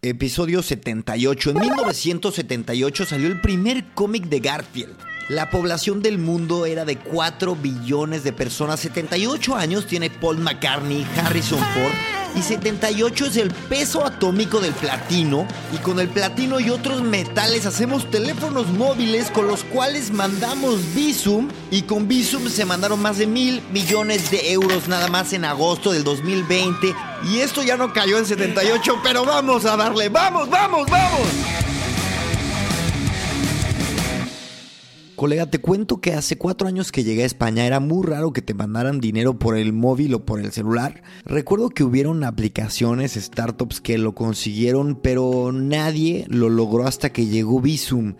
Episodio 78. En 1978 salió el primer cómic de Garfield. La población del mundo era de 4 billones de personas. 78 años tiene Paul McCartney, Harrison Ford y 78 es el peso atómico del platino y con el platino y otros metales hacemos teléfonos móviles con los cuales mandamos Visum y con Visum se mandaron más de mil millones de euros nada más en agosto del 2020 y esto ya no cayó en 78 pero vamos a darle, vamos, vamos, vamos. Colega, te cuento que hace cuatro años que llegué a España era muy raro que te mandaran dinero por el móvil o por el celular. Recuerdo que hubieron aplicaciones, startups que lo consiguieron, pero nadie lo logró hasta que llegó Visum.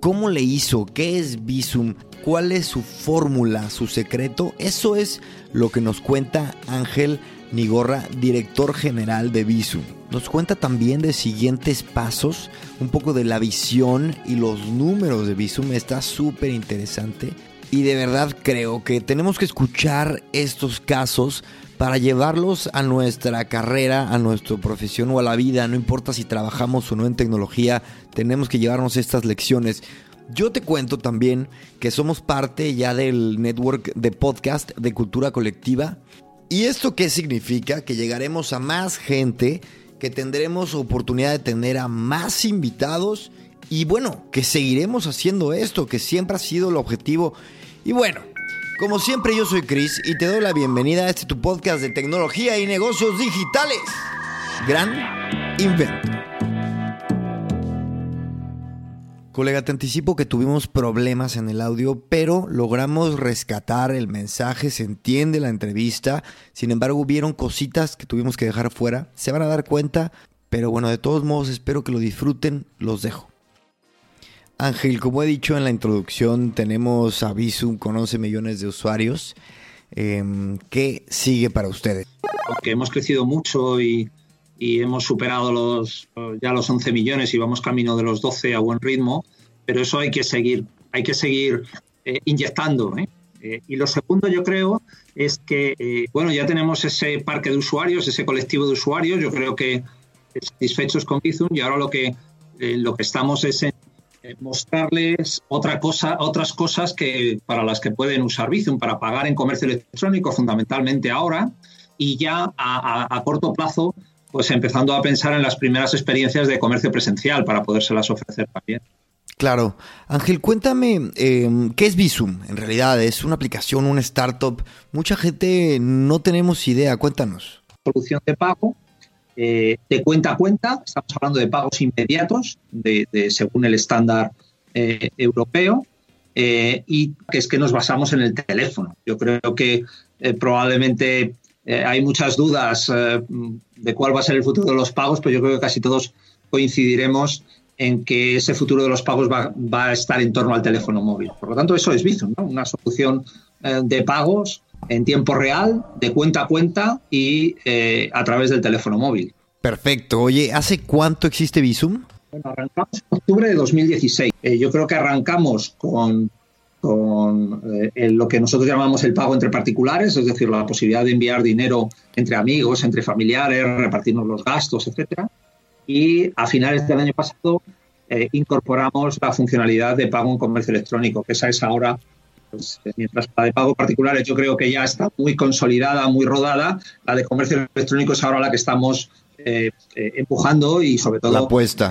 ¿Cómo le hizo? ¿Qué es Visum? ¿Cuál es su fórmula, su secreto? Eso es lo que nos cuenta Ángel Nigorra, director general de Visum. Nos cuenta también de siguientes pasos, un poco de la visión y los números de Visum. Está súper interesante. Y de verdad creo que tenemos que escuchar estos casos para llevarlos a nuestra carrera, a nuestra profesión o a la vida. No importa si trabajamos o no en tecnología, tenemos que llevarnos estas lecciones. Yo te cuento también que somos parte ya del network de podcast de cultura colectiva. ¿Y esto qué significa? Que llegaremos a más gente, que tendremos oportunidad de tener a más invitados y bueno, que seguiremos haciendo esto, que siempre ha sido el objetivo. Y bueno, como siempre yo soy Chris y te doy la bienvenida a este tu podcast de tecnología y negocios digitales. Gran invento. Colega, te anticipo que tuvimos problemas en el audio, pero logramos rescatar el mensaje, se entiende la entrevista. Sin embargo, hubieron cositas que tuvimos que dejar fuera. Se van a dar cuenta, pero bueno, de todos modos espero que lo disfruten. Los dejo. Ángel, como he dicho en la introducción, tenemos a Visum con 11 millones de usuarios. Eh, ¿Qué sigue para ustedes? Porque hemos crecido mucho y, y hemos superado los, ya los 11 millones y vamos camino de los 12 a buen ritmo, pero eso hay que seguir, hay que seguir eh, inyectando. ¿eh? Eh, y lo segundo, yo creo, es que, bueno, ya tenemos ese parque de usuarios, ese colectivo de usuarios, yo creo que satisfechos con Bizum y ahora lo que, lo que estamos es en mostrarles otra cosa, otras cosas que, para las que pueden usar Bizum, para pagar en comercio electrónico, fundamentalmente ahora, y ya a- a corto plazo, pues empezando a pensar en las primeras experiencias de comercio presencial para podérselas ofrecer también. Claro. Ángel, cuéntame, eh, ¿qué es Visum? En realidad, ¿es una aplicación, una startup? Mucha gente no tenemos idea. Cuéntanos. solución de pago eh, de cuenta a cuenta. Estamos hablando de pagos inmediatos de, de- según el estándar eh, europeo eh, y que es que nos basamos en el teléfono. Yo creo que probablemente eh, hay muchas dudas eh, de cuál va a ser el futuro de los pagos, pero yo creo que casi todos coincidiremos en que ese futuro de los pagos va, va a estar en torno al teléfono móvil. Por lo tanto, eso es Bizum, ¿no? una solución eh, de pagos en tiempo real, de cuenta a cuenta y a través del teléfono móvil. Perfecto. Oye, ¿hace cuánto existe Visum? Bueno, arrancamos en octubre de 2016. Eh, yo creo que arrancamos con, con eh, el- lo que nosotros llamamos el pago entre particulares, es decir, la posibilidad de enviar dinero entre amigos, entre familiares, repartirnos los gastos, etcétera. Y a finales del año pasado eh, incorporamos la funcionalidad de pago en comercio electrónico, que esa es ahora, pues, eh, mientras la de pago particulares yo creo que ya está muy consolidada, muy rodada, la de comercio electrónico es ahora la que estamos eh, eh, empujando y sobre todo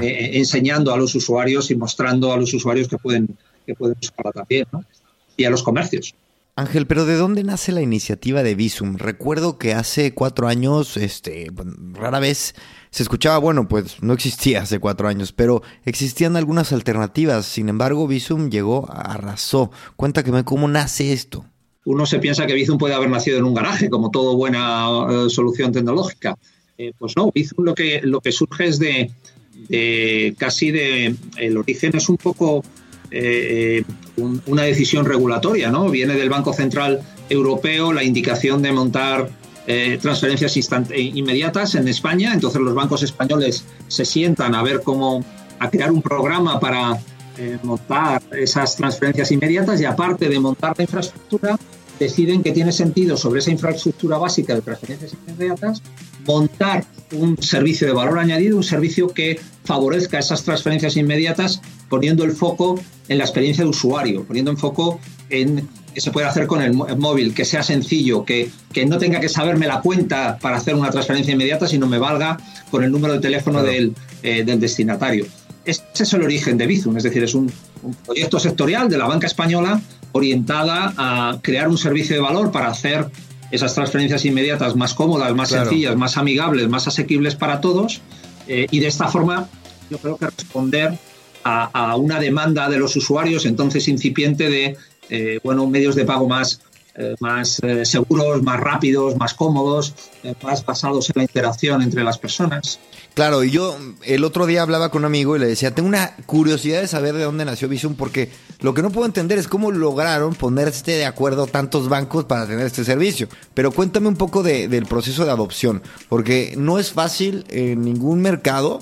eh, enseñando a los usuarios y mostrando a los usuarios que pueden, que pueden usarla también, ¿no? Y a los comercios. Ángel, pero ¿de dónde nace la iniciativa de Visum? Recuerdo que hace cuatro años, este, rara vez se escuchaba, bueno, pues no existía hace cuatro años, pero existían algunas alternativas. Sin embargo, Visum llegó, arrasó. Cuéntame cómo nace esto. Uno se piensa que Bizum puede haber nacido en un garaje, como toda buena eh, solución tecnológica. pues no, Bizum lo que, lo que surge es de, casi de, el origen es un poco una decisión regulatoria, ¿no? Viene del Banco Central Europeo la indicación de montar transferencias inmediatas en España, entonces los bancos españoles se sientan a ver cómo, a crear un programa para montar esas transferencias inmediatas y aparte de montar la infraestructura, deciden que tiene sentido sobre esa infraestructura básica de transferencias inmediatas montar un servicio de valor añadido, un servicio que favorezca esas transferencias inmediatas poniendo el foco en la experiencia de usuario, poniendo el foco en que se puede hacer con el móvil, que sea sencillo, que, que no tenga que saberme la cuenta para hacer una transferencia inmediata, sino me valga con el número de teléfono del, eh, del destinatario. Ese es el origen de Bizum, es decir, es un, proyecto sectorial de la banca española orientada a crear un servicio de valor para hacer esas transferencias inmediatas más cómodas, más sencillas, más amigables, más asequibles para todos eh, y de esta forma yo creo que responder a, una demanda de los usuarios entonces incipiente de eh, bueno medios de pago más eh, más seguros, más rápidos, más cómodos, más basados en la interacción entre las personas. Claro, y yo el otro día hablaba con un amigo y le decía, tengo una curiosidad de saber de dónde nació Visum, porque lo que no puedo entender es cómo lograron ponerse de acuerdo tantos bancos para tener este servicio. Pero cuéntame un poco del proceso de adopción, porque no es fácil en ningún mercado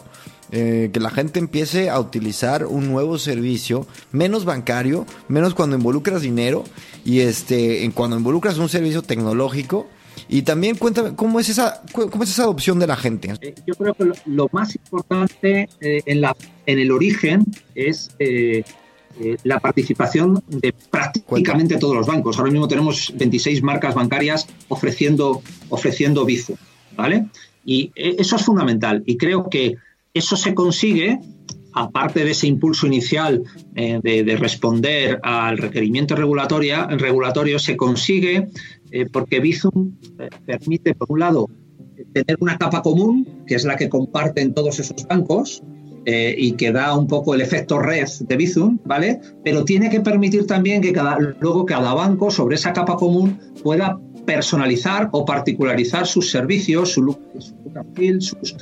eh, que la gente empiece a utilizar un nuevo servicio, menos bancario, menos cuando involucras dinero y este, cuando involucras un servicio tecnológico y también cuéntame, ¿cómo es esa, cómo es esa adopción de la gente? Eh, yo creo que lo, más importante eh, en, la, en el origen es la participación de prácticamente todos los bancos. Ahora mismo tenemos 26 marcas bancarias ofreciendo, ofreciendo Bizum, ¿vale? Y eso es fundamental. Y creo que eso se consigue aparte de ese impulso inicial de, responder al requerimiento regulatorio, se consigue eh, porque Bizum eh, permite, por un lado, tener una capa común, que es la que comparten todos esos bancos, eh, y que da un poco el efecto red de Bizum, ¿vale? Pero tiene que permitir también que cada, luego cada banco sobre esa capa común pueda personalizar o particularizar sus servicios, su look, sus,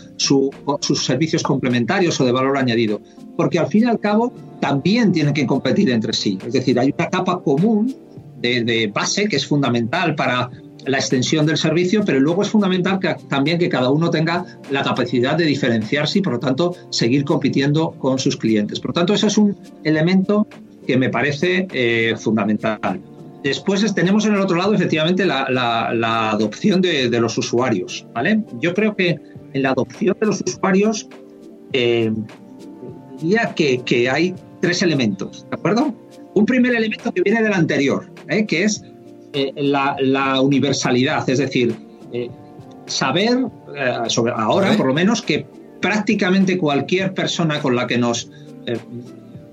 sus servicios complementarios o de valor añadido. Porque al fin y al cabo también tienen que competir entre sí. Es decir, hay una capa común de, base que es fundamental para la extensión del servicio, pero luego es fundamental también que cada uno tenga la capacidad de diferenciarse y, por lo tanto, seguir compitiendo con sus clientes. Por lo tanto, ese es un elemento que me parece eh, fundamental. Después tenemos en el otro lado, efectivamente, la, adopción de, los usuarios. ¿vale? Yo creo que en la adopción de los usuarios eh, diría que, que hay tres elementos, ¿de acuerdo? Un primer elemento que viene del anterior, ¿eh? que es eh, la, universalidad, es decir, eh, saber, sobre, ahora por lo menos, que prácticamente cualquier persona con la que nos,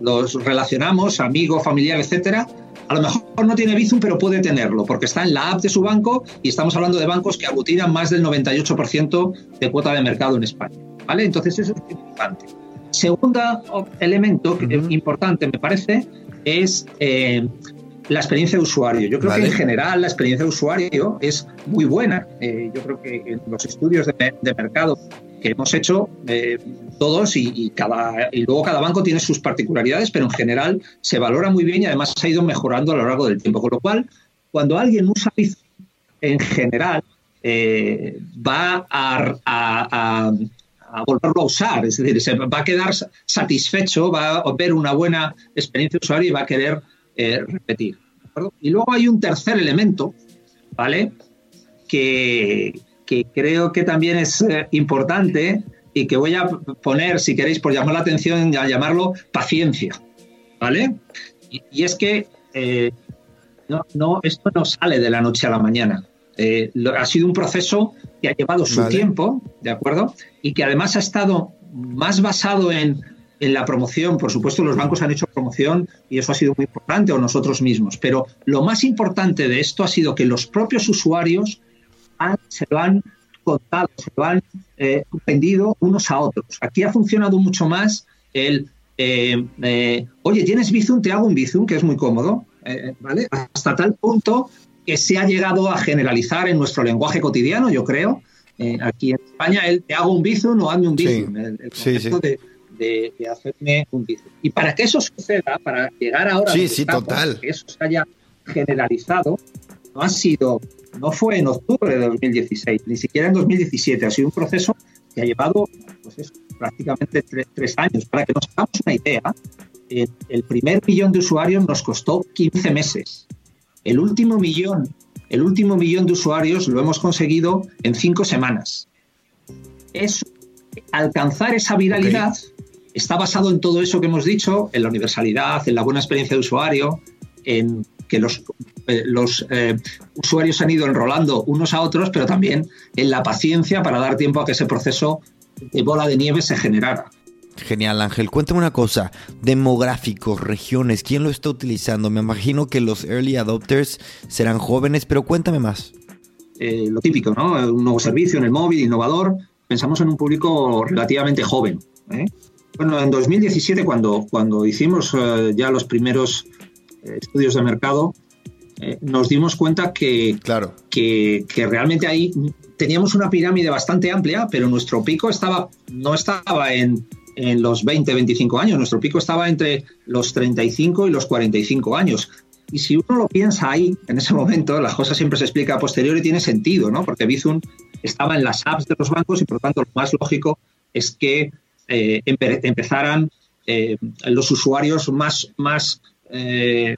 nos relacionamos, amigo, familiar, etcétera, a lo mejor no tiene Bizum, pero puede tenerlo, porque está en la app de su banco y estamos hablando de bancos que aglutinan más del 98% de cuota de mercado en España. ¿vale? Entonces, eso es importante. Segundo elemento importante, me parece, es eh, la experiencia de usuario. Yo creo que en general la experiencia de usuario es muy buena. Eh, yo creo que en los estudios de, mercado que hemos hecho eh, todos y, cada, y luego cada banco tiene sus particularidades, pero en general se valora muy bien y además ha ido mejorando a lo largo del tiempo. Con lo cual, cuando alguien usa Bizum, en general va a, a volverlo a usar, es decir, se va a quedar satisfecho, va a ver una buena experiencia de usuario y va a querer eh, repetir. Y luego hay un tercer elemento, ¿vale? Que, creo que también es eh, importante y que voy a poner, si queréis, por llamar la atención, a llamarlo paciencia, ¿vale? Y, es que eh, no, no, esto no sale de la noche a la mañana. Eh, ha sido un proceso que ha llevado su tiempo, ¿de acuerdo? Y que además ha estado más basado en, la promoción. Por supuesto, los bancos han hecho promoción y eso ha sido muy importante, o nosotros mismos. Pero lo más importante de esto ha sido que los propios usuarios se lo han contado, se lo han eh, vendido unos a otros. Aquí ha funcionado mucho más el, eh, oye, ¿tienes Bizum? Te hago un Bizum, que es muy cómodo. ¿vale? Hasta tal punto que se ha llegado a generalizar en nuestro lenguaje cotidiano, yo creo, eh, aquí en España, el te hago un bizum o hazme un bizum. el, concepto De, hacerme un bizum. Y para que eso suceda, para llegar ahora sí, sí, total. que eso se haya generalizado, no ha sido, no fue en octubre de 2016, ni siquiera en 2017, ha sido un proceso que ha llevado pues prácticamente tres, años. Para que nos hagamos una idea, el, primer millón de usuarios nos costó 15 meses. El último millón, el último millón de usuarios lo hemos conseguido en cinco semanas. Es alcanzar esa viralidad está basado en todo eso que hemos dicho, en la universalidad, en la buena experiencia de usuario, en que los, eh, los eh, usuarios han ido enrolando unos a otros, pero también en la paciencia para dar tiempo a que ese proceso de bola de nieve se generara. Genial, Ángel. Cuéntame una cosa. Demográficos, regiones, ¿quién lo está utilizando? Me imagino que los early adopters serán jóvenes, pero cuéntame más. Eh, lo típico, ¿no? Un nuevo servicio en el móvil, innovador. Pensamos en un público relativamente joven. Bueno, en 2017, cuando, cuando hicimos ya los primeros estudios de mercado, eh, nos dimos cuenta que, claro. que, realmente ahí teníamos una pirámide bastante amplia, pero nuestro pico estaba, no estaba en, en los 20, 25 años, nuestro pico estaba entre los 35 y los 45 años. Y si uno lo piensa ahí, en ese momento, la cosa siempre se explica a posteriori y tiene sentido, ¿no? Porque Bizum estaba en las apps de los bancos y por lo tanto lo más lógico es que eh, empezaran los usuarios más, más eh,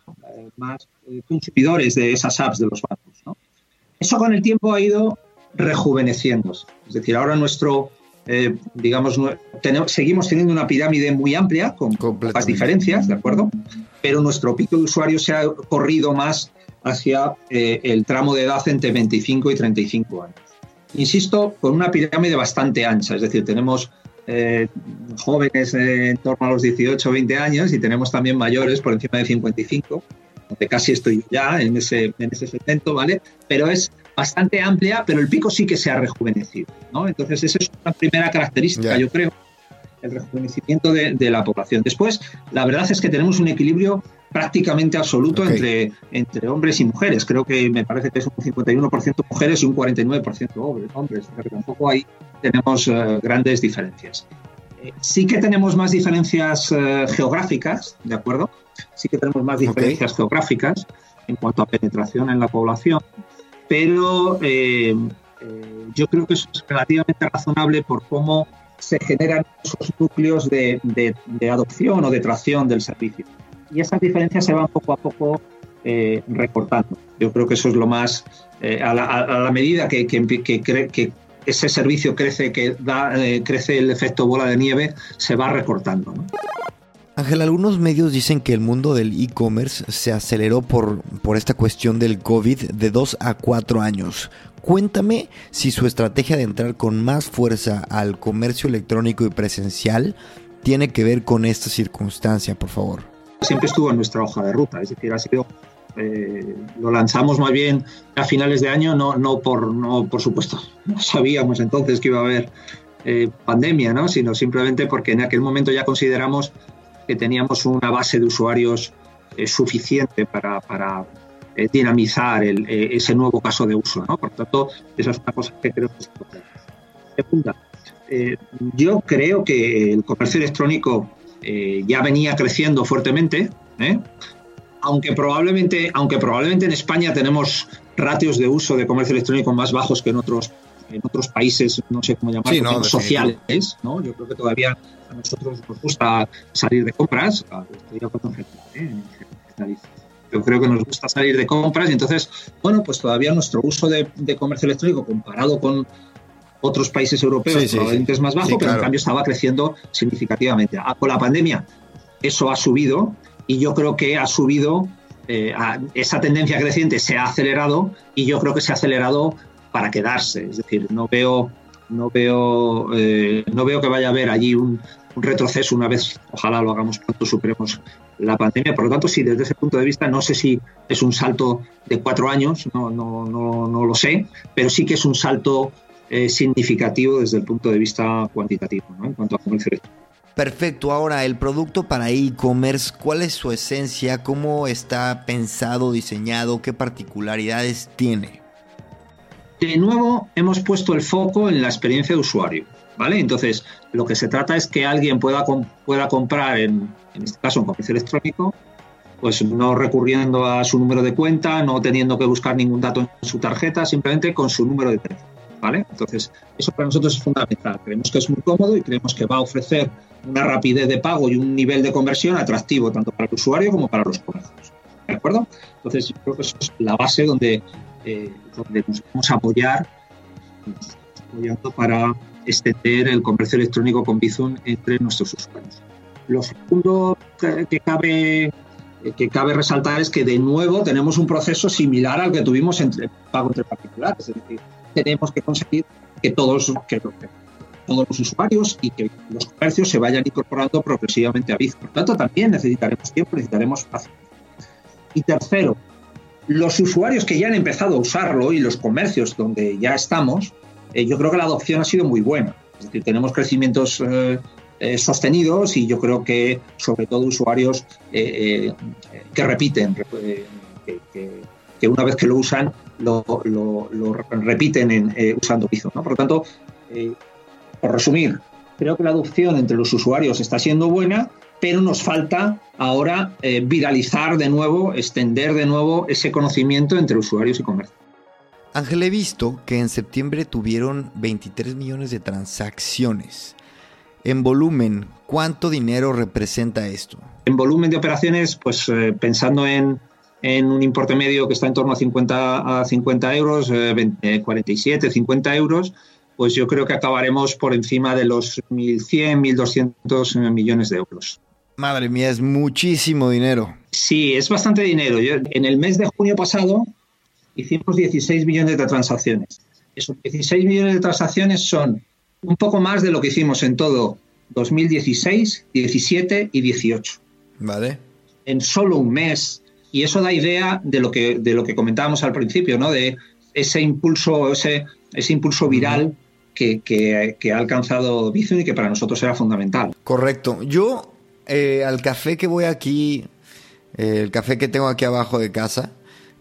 más eh, consumidores de esas apps de los bancos. Eso con el tiempo ha ido rejuveneciéndose. Es decir, ahora nuestro, eh, digamos, seguimos teniendo una pirámide muy amplia, con pocas diferencias, ¿de acuerdo? Pero nuestro pico de usuarios se ha corrido más hacia el tramo de edad entre 25 y 35 años. Insisto, con una pirámide bastante ancha, es decir, tenemos eh, jóvenes en torno a los 18 o 20 años y tenemos también mayores por encima de 55, donde casi estoy ya en ese, en ese segmento, ¿vale? Pero es bastante amplia, pero el pico sí que se ha rejuvenecido, ¿no? Entonces, esa es una primera característica, yo creo, el rejuvenecimiento de, la población. Después, la verdad es que tenemos un equilibrio prácticamente absoluto entre, entre hombres y mujeres. Creo que me parece que es un 51% mujeres y un 49% hombres. Pero tampoco ahí tenemos eh, grandes diferencias. Eh, sí que tenemos más diferencias eh, geográficas, ¿de acuerdo? Sí que tenemos más diferencias geográficas en cuanto a penetración en la población, pero yo creo que eso es relativamente razonable por cómo se generan esos núcleos de, adopción o de tracción del servicio. Y esas diferencias se van poco a poco eh, recortando. Yo creo que eso es lo más, eh, a, la, medida que, que, ese servicio crece, que da, eh, crece el efecto bola de nieve, se va recortando. Ángel, algunos medios dicen que el mundo del e-commerce se aceleró por, por esta cuestión del COVID de dos a cuatro años. Cuéntame si su estrategia de entrar con más fuerza al comercio electrónico y presencial tiene que ver con esta circunstancia, por favor. Siempre estuvo en nuestra hoja de ruta, es decir, ha sido eh, lo lanzamos más bien a finales de año, no, no, por, no por supuesto, no sabíamos entonces que iba a haber eh, pandemia, ¿no? sino simplemente porque en aquel momento ya consideramos que teníamos una base de usuarios eh, suficiente para, para eh, dinamizar el, eh, ese nuevo caso de uso. ¿no? Por tanto, esa es una cosa que creo que es importante. Segunda, yo creo que el comercio electrónico ya venía creciendo fuertemente, aunque, probablemente, aunque probablemente en España tenemos ratios de uso de comercio electrónico más bajos que en otros en otros países, no sé cómo llamarlos, sociales, ¿no? Yo creo que todavía a nosotros nos gusta salir de compras, yo creo que nos gusta salir de compras y entonces, bueno, pues todavía nuestro uso de, comercio electrónico comparado con otros países europeos probablemente es más bajo, pero en cambio estaba creciendo significativamente. Ah, con la pandemia eso ha subido y yo creo que ha subido, eh, esa tendencia creciente se ha acelerado y yo creo que se ha acelerado para quedarse. Es decir, no veo, no veo, eh, no veo que vaya a haber allí un, retroceso una vez, ojalá lo hagamos pronto, superemos la pandemia. Por lo tanto, sí, desde ese punto de vista, no sé si es un salto de cuatro años, no, no, no, no lo sé, pero sí que es un salto eh, significativo desde el punto de vista cuantitativo, ¿no? en cuanto a comercio Perfecto, ahora el producto para e-commerce, ¿cuál es su esencia? ¿Cómo está pensado, diseñado? ¿Qué particularidades tiene? De nuevo, hemos puesto el foco en la experiencia de usuario. ¿Vale? Entonces, lo que se trata es que alguien pueda, comprar, en, en este caso, en comercio electrónico, pues no recurriendo a su número de cuenta, no teniendo que buscar ningún dato en su tarjeta, simplemente con su número de teléfono. ¿Vale? Entonces, eso para nosotros es fundamental. Creemos que es muy cómodo y creemos que va a ofrecer una rapidez de pago y un nivel de conversión atractivo tanto para el usuario como para los comercios. ¿De acuerdo? Entonces, yo creo que eso es la base donde, eh, donde nos vamos a apoyar, apoyando para extender el comercio electrónico con Bizum entre nuestros usuarios. Lo segundo que cabe, que cabe resaltar es que de nuevo tenemos un proceso similar al que tuvimos entre pago entre particulares, es decir, tenemos que conseguir que todos, que, todos los usuarios y que los comercios se vayan incorporando progresivamente a Bizum. Por tanto, también necesitaremos tiempo, necesitaremos paciencia. Y tercero, los usuarios que ya han empezado a usarlo y los comercios donde ya estamos, eh, yo creo que la adopción ha sido muy buena. Es decir, tenemos crecimientos eh, eh, sostenidos y yo creo que sobre todo usuarios que repiten, que, una vez que lo usan lo, repiten en, usando Bizum. Por lo tanto, por resumir, creo que la adopción entre los usuarios está siendo buena, pero nos falta ahora viralizar de nuevo, extender de nuevo ese conocimiento entre usuarios y comercios. Ángel, he visto que en septiembre tuvieron 23 millones de transacciones. En volumen, ¿cuánto dinero representa esto? En volumen de operaciones, pues eh, pensando en, un importe medio que está en torno a 50, a 50 euros, 47, eh, 50 eh, euros, pues yo creo que acabaremos por encima de los 1.100, 1.200 millones de euros. Madre mía, es muchísimo dinero. Sí, es bastante dinero. en el mes de junio pasado hicimos 16 millones de transacciones. Esos 16 millones de transacciones son un poco más de lo que hicimos en todo 2016, 17 y 18. Vale. En solo un mes. Y eso da idea de lo que, de lo que comentábamos al principio, ¿no? De ese impulso, ese, ese impulso viral que, ha alcanzado Bizum y que para nosotros era fundamental. Correcto. Yo, eh, al café que voy aquí, eh, el café que tengo aquí abajo de casa,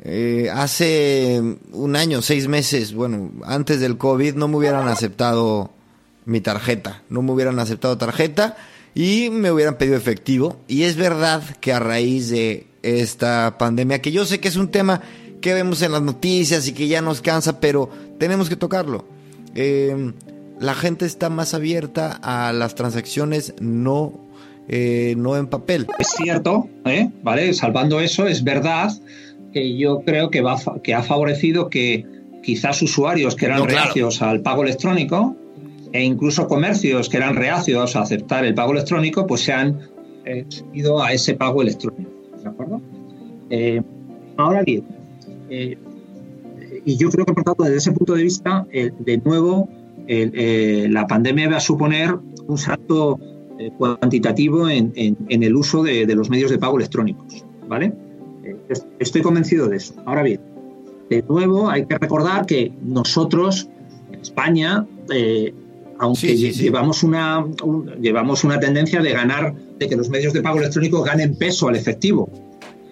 eh, hace un año, seis meses, bueno, antes del COVID no me hubieran aceptado mi tarjeta, no me hubieran aceptado tarjeta y me hubieran pedido efectivo. Y es verdad que a raíz de esta pandemia, que yo sé que es un tema que vemos en las noticias y que ya nos cansa, pero tenemos que tocarlo. La gente está más abierta a las transacciones no, eh, no en papel. Es cierto, ¿vale? Salvando eso, es verdad que yo creo que, va, que ha favorecido que quizás usuarios que eran reacios al pago electrónico e incluso comercios que eran reacios a aceptar el pago electrónico, pues se han eh, ido a ese pago electrónico. ¿De acuerdo? Eh, ahora bien, eh, y yo creo que por tanto desde ese punto de vista, de nuevo, la pandemia va a suponer un salto cuantitativo en, el uso de, de los medios de pago electrónicos. ¿Vale? Estoy convencido de eso. Ahora bien, de nuevo hay que recordar que nosotros, en España, eh, aunque Llevamos, una, llevamos una tendencia de ganar, de que los medios de pago electrónico ganen peso al efectivo,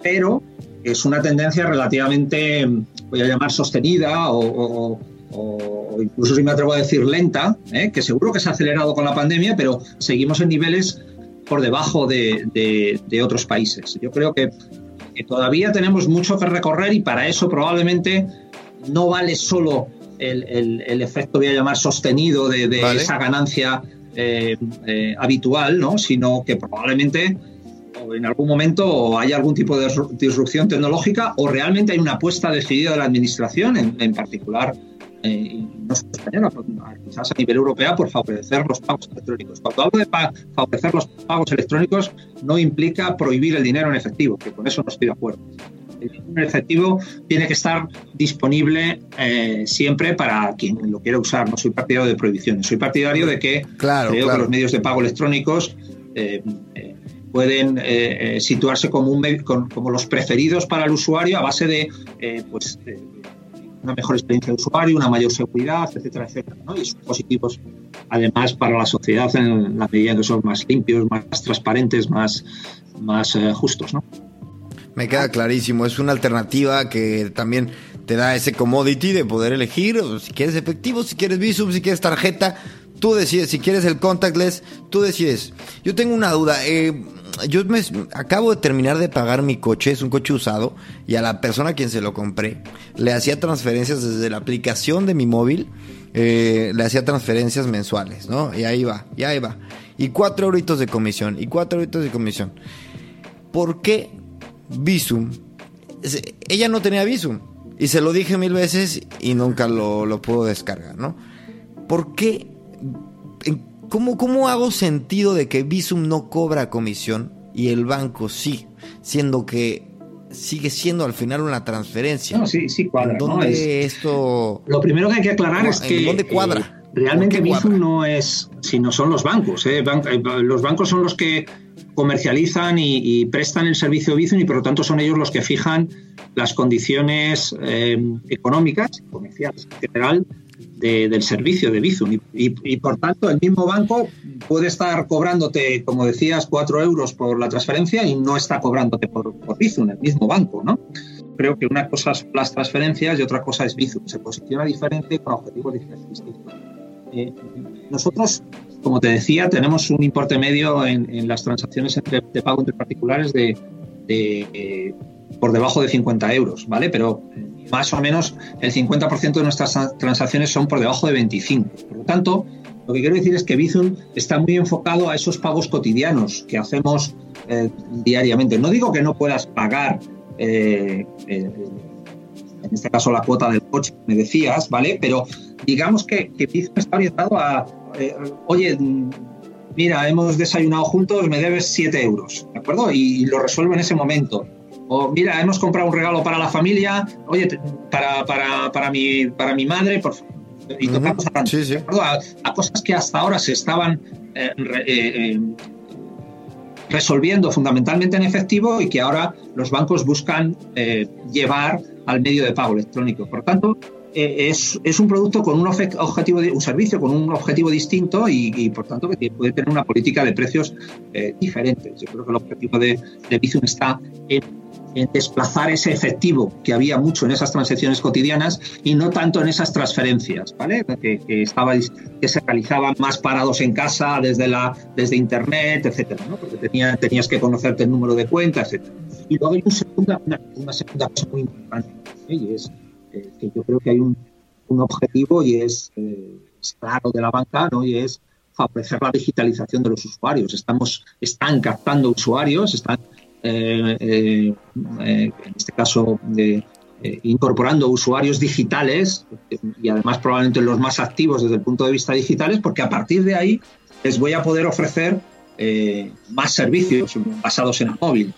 pero es una tendencia relativamente, voy a llamar sostenida o, incluso si me atrevo a decir lenta, ¿eh? que seguro que se ha acelerado con la pandemia, pero seguimos en niveles por debajo de, de otros países. Yo creo que todavía tenemos mucho que recorrer y para eso probablemente no vale solo el, efecto, voy a llamar, sostenido de, esa ganancia eh, eh, habitual, ¿no? sino que probablemente en algún momento haya algún tipo de disrupción tecnológica o realmente hay una apuesta decidida de la administración, en particular eh, no solo española, quizás a nivel europeo, por favorecer los pagos electrónicos. Cuando hablo de favorecer los pagos electrónicos, no implica prohibir el dinero en efectivo, que con eso no estoy de acuerdo. El dinero en efectivo tiene que estar disponible eh, siempre para quien lo quiera usar. No soy partidario de prohibiciones, soy partidario de que creo que los medios de pago electrónicos eh, pueden situarse como, un, como los preferidos para el usuario a base de pues, una mejor experiencia de usuario, una mayor seguridad, etcétera, etcétera. ¿no? Y son positivos además para la sociedad en la medida en que son más limpios, más transparentes, más, más eh, justos. ¿no? Me queda clarísimo, es una alternativa que también te da ese commodity de poder elegir si quieres efectivo, si quieres Visum, si quieres tarjeta. Tú decides, si quieres el contactless, tú decides. Yo tengo una duda. Eh, yo me, acabo de terminar de pagar mi coche, es un coche usado, y a la persona a quien se lo compré le hacía transferencias desde la aplicación de mi móvil, eh, le hacía transferencias mensuales, ¿no? Y ahí va, y ahí va. Y cuatro euritos de comisión, y cuatro euritos de comisión. ¿Por qué Visum? Ella no tenía Visum, y se lo dije mil veces y nunca lo, puedo descargar, ¿no? ¿Por qué? ¿Cómo, ¿Cómo hago sentido de que Visum no cobra comisión y el banco sí? Siendo que sigue siendo al final una transferencia. No, sí, sí cuadra. ¿Dónde esto...? Lo primero que hay que aclarar es que... ¿Dónde cuadra? Eh, realmente Visum no es, sino son los bancos. ¿eh? eh los bancos son los que comercializan y, prestan el servicio Bizum y por lo tanto son ellos los que fijan las condiciones eh, económicas, comerciales en general, del servicio de Bizum. Y, por tanto, el mismo banco puede estar cobrándote, como decías, cuatro euros por la transferencia y no está cobrándote por, por Bizum, el mismo banco, ¿no? Creo que una cosa son las transferencias y otra cosa es Bizum. Se posiciona diferente con objetivos distintos. Eh, nosotros, como te decía, tenemos un importe medio en, las transacciones de pago entre particulares de, eh, por debajo de 50 euros, ¿vale? Pero más o menos el 50% de nuestras transacciones son por debajo de 25. Por lo tanto, lo que quiero decir es que Bizum está muy enfocado a esos pagos cotidianos que hacemos eh, diariamente. No digo que no puedas pagar, eh, eh, en este caso la cuota del coche, me decías, ¿vale? Pero digamos que, que Bizum está orientado a, oye, mira, hemos desayunado juntos, me debes 7 euros, ¿de acuerdo? Y lo resuelvo en ese momento o mira, hemos comprado un regalo para la familia, oye, para, para, para, mi, para mi madre, por y tocamos a, cosas que hasta ahora se estaban eh, eh, eh, resolviendo fundamentalmente en efectivo y que ahora los bancos buscan llevar al medio de pago electrónico. Por tanto, es, es, un producto con un objetivo, un servicio con un objetivo distinto y, por tanto que puede tener una política de precios diferentes. Yo creo que el objetivo de, de Bizum está en en desplazar ese efectivo que había mucho en esas transacciones cotidianas y no tanto en esas transferencias, ¿vale? Que, que, que se realizaban más parados en casa desde, la, desde internet, etcétera, ¿no? Porque tenía, tenías que conocerte el número de cuenta, etcétera. Y luego hay una segunda, una, segunda cosa muy importante, y es eh, que yo creo que hay un, un objetivo y es, eh, es, claro de la banca, ¿no? Y es favorecer la digitalización de los usuarios. Estamos, están captando usuarios, están eh, eh, eh, en este caso incorporando usuarios digitales y además probablemente los más activos desde el punto de vista digitales, porque a partir de ahí les voy a poder ofrecer más servicios basados en el móvil,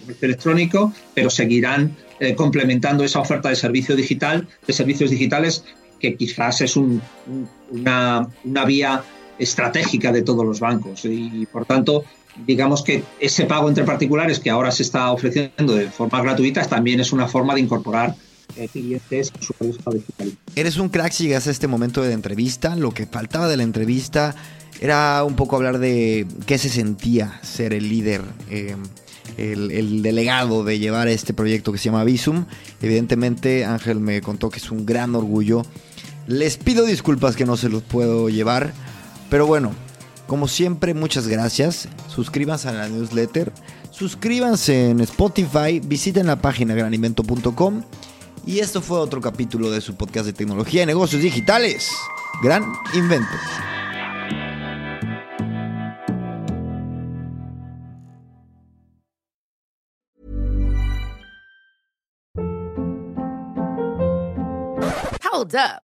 comercio electrónico, pero seguirán complementando esa oferta de servicio digital, de servicios digitales, que quizás es una, una vía estratégica de todos los bancos. Y por tanto digamos que ese pago entre particulares que ahora se está ofreciendo de forma gratuita también es una forma de incorporar eh, clientes digitalizar. Eres un crack si llegas a este momento de entrevista. Lo que faltaba de la entrevista era un poco hablar de qué se sentía ser el líder. Eh, el, el, delegado de llevar este proyecto que se llama Visum. Evidentemente, Ángel me contó que es un gran orgullo. Les pido disculpas que no se los puedo llevar, pero bueno, como siempre, muchas gracias. Suscríbanse a la newsletter. Suscríbanse en Spotify. Visiten la página graninvento.com. Y esto fue otro capítulo de su podcast de tecnología y negocios digitales. Gran Invento. Hold up.